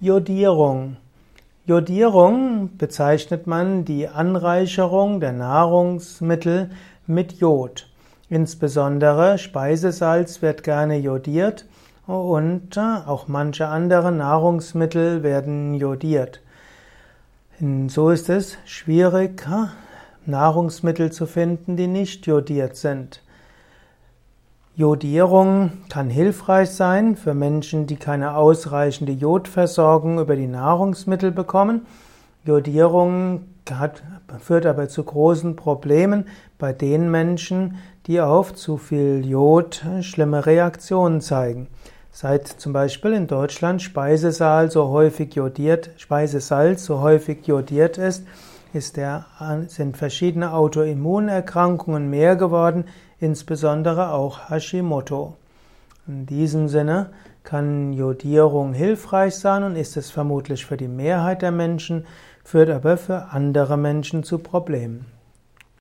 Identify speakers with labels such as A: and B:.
A: Jodierung. Jodierung bezeichnet man die Anreicherung der Nahrungsmittel mit Jod. Insbesondere Speisesalz wird gerne jodiert und auch manche andere Nahrungsmittel werden jodiert. So ist es schwierig, Nahrungsmittel zu finden, die nicht jodiert sind. Jodierung kann hilfreich sein für Menschen, die keine ausreichende Jodversorgung über die Nahrungsmittel bekommen. Jodierung hat, führt aber zu großen Problemen bei den Menschen, die auf zu viel Jod schlimme Reaktionen zeigen. Seit zum Beispiel in Deutschland Speisesaal so häufig jodiert, Speisesalz so häufig jodiert ist, ist der, sind verschiedene Autoimmunerkrankungen mehr geworden, insbesondere auch Hashimoto. In diesem Sinne kann Jodierung hilfreich sein und ist es vermutlich für die Mehrheit der Menschen, führt aber für andere Menschen zu Problemen.